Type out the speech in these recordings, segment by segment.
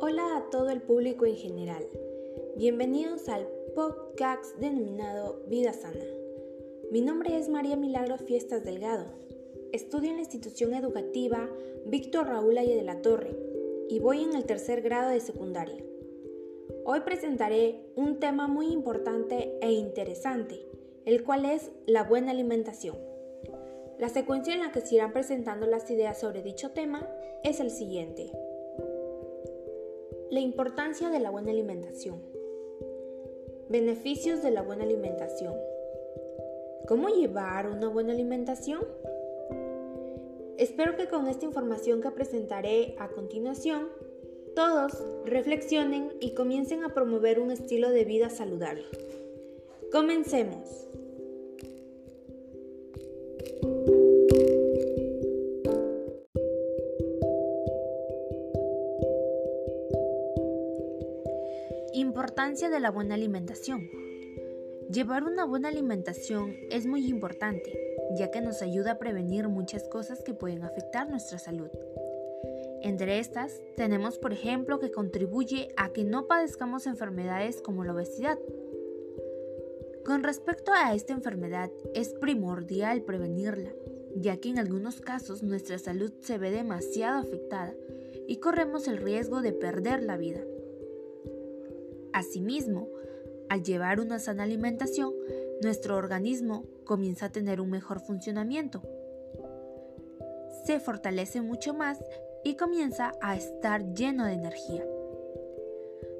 Hola a todo el público en general. Bienvenidos al podcast denominado Vida Sana. Mi nombre es María Milagro Fiestas Delgado. Estudio en la institución educativa Víctor Raúl Aye de la Torre y voy en el tercer grado de secundaria. Hoy presentaré un tema muy importante e interesante, el cual es la buena alimentación. La secuencia en la que se irán presentando las ideas sobre dicho tema es el siguiente. La importancia de la buena alimentación. Beneficios de la buena alimentación. ¿Cómo llevar una buena alimentación? Espero que con esta información que presentaré a continuación, todos reflexionen y comiencen a promover un estilo de vida saludable. Comencemos. Importancia de la buena alimentación. Llevar una buena alimentación es muy importante, ya que nos ayuda a prevenir muchas cosas que pueden afectar nuestra salud. Entre estas, tenemos por ejemplo que contribuye a que no padezcamos enfermedades como la obesidad. Con respecto a esta enfermedad, es primordial prevenirla, ya que en algunos casos nuestra salud se ve demasiado afectada y corremos el riesgo de perder la vida. Asimismo, al llevar una sana alimentación, nuestro organismo comienza a tener un mejor funcionamiento. Se fortalece mucho más y comienza a estar lleno de energía.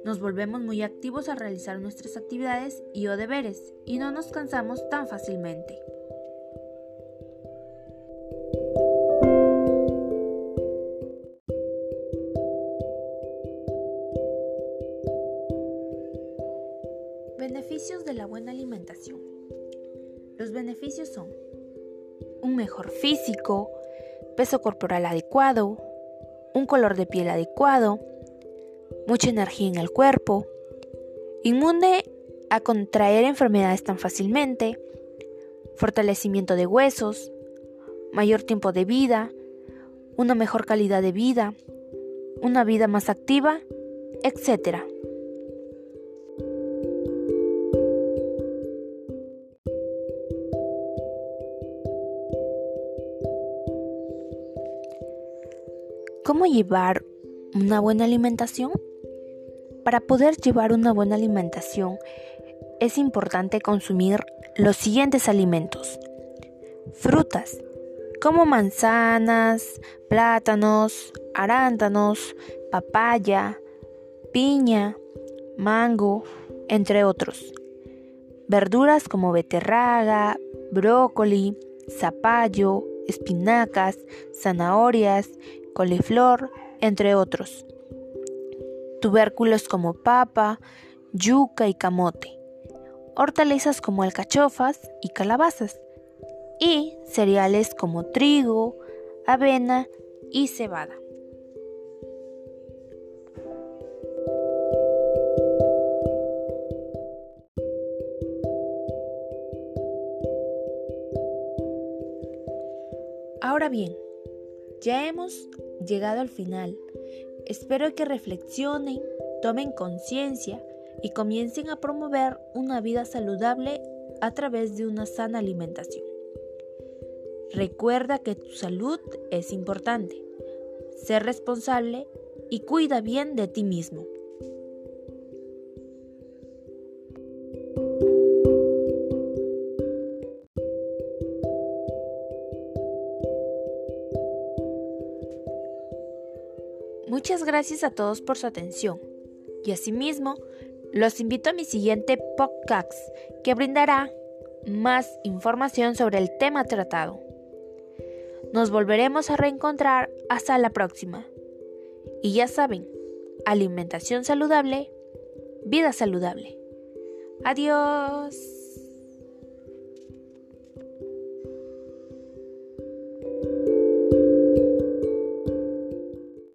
Nos volvemos muy activos al realizar nuestras actividades y o deberes y no nos cansamos tan fácilmente. Beneficios de la buena alimentación. Los beneficios son un mejor físico, peso corporal adecuado, un color de piel adecuado, mucha energía en el cuerpo, inmune a contraer enfermedades tan fácilmente, fortalecimiento de huesos, mayor tiempo de vida, una mejor calidad de vida, una vida más activa, etc. ¿Cómo llevar una buena alimentación? Para poder llevar una buena alimentación es importante consumir los siguientes alimentos. Frutas, como manzanas, plátanos, arándanos, papaya, piña, mango, entre otros. Verduras como beterraga, brócoli, zapallo, espinacas, zanahorias, coliflor, entre otros. Tubérculos como papa, yuca y camote. Hortalizas como alcachofas y calabazas. Y cereales como trigo, avena y cebada. Ahora bien, ya hemos llegado al final. Espero que reflexionen, tomen conciencia y comiencen a promover una vida saludable a través de una sana alimentación. Recuerda que tu salud es importante. Sé responsable y cuida bien de ti mismo. Muchas gracias a todos por su atención y asimismo los invito a mi siguiente podcast que brindará más información sobre el tema tratado. Nos volveremos a reencontrar hasta la próxima. Y ya saben, alimentación saludable, vida saludable. Adiós.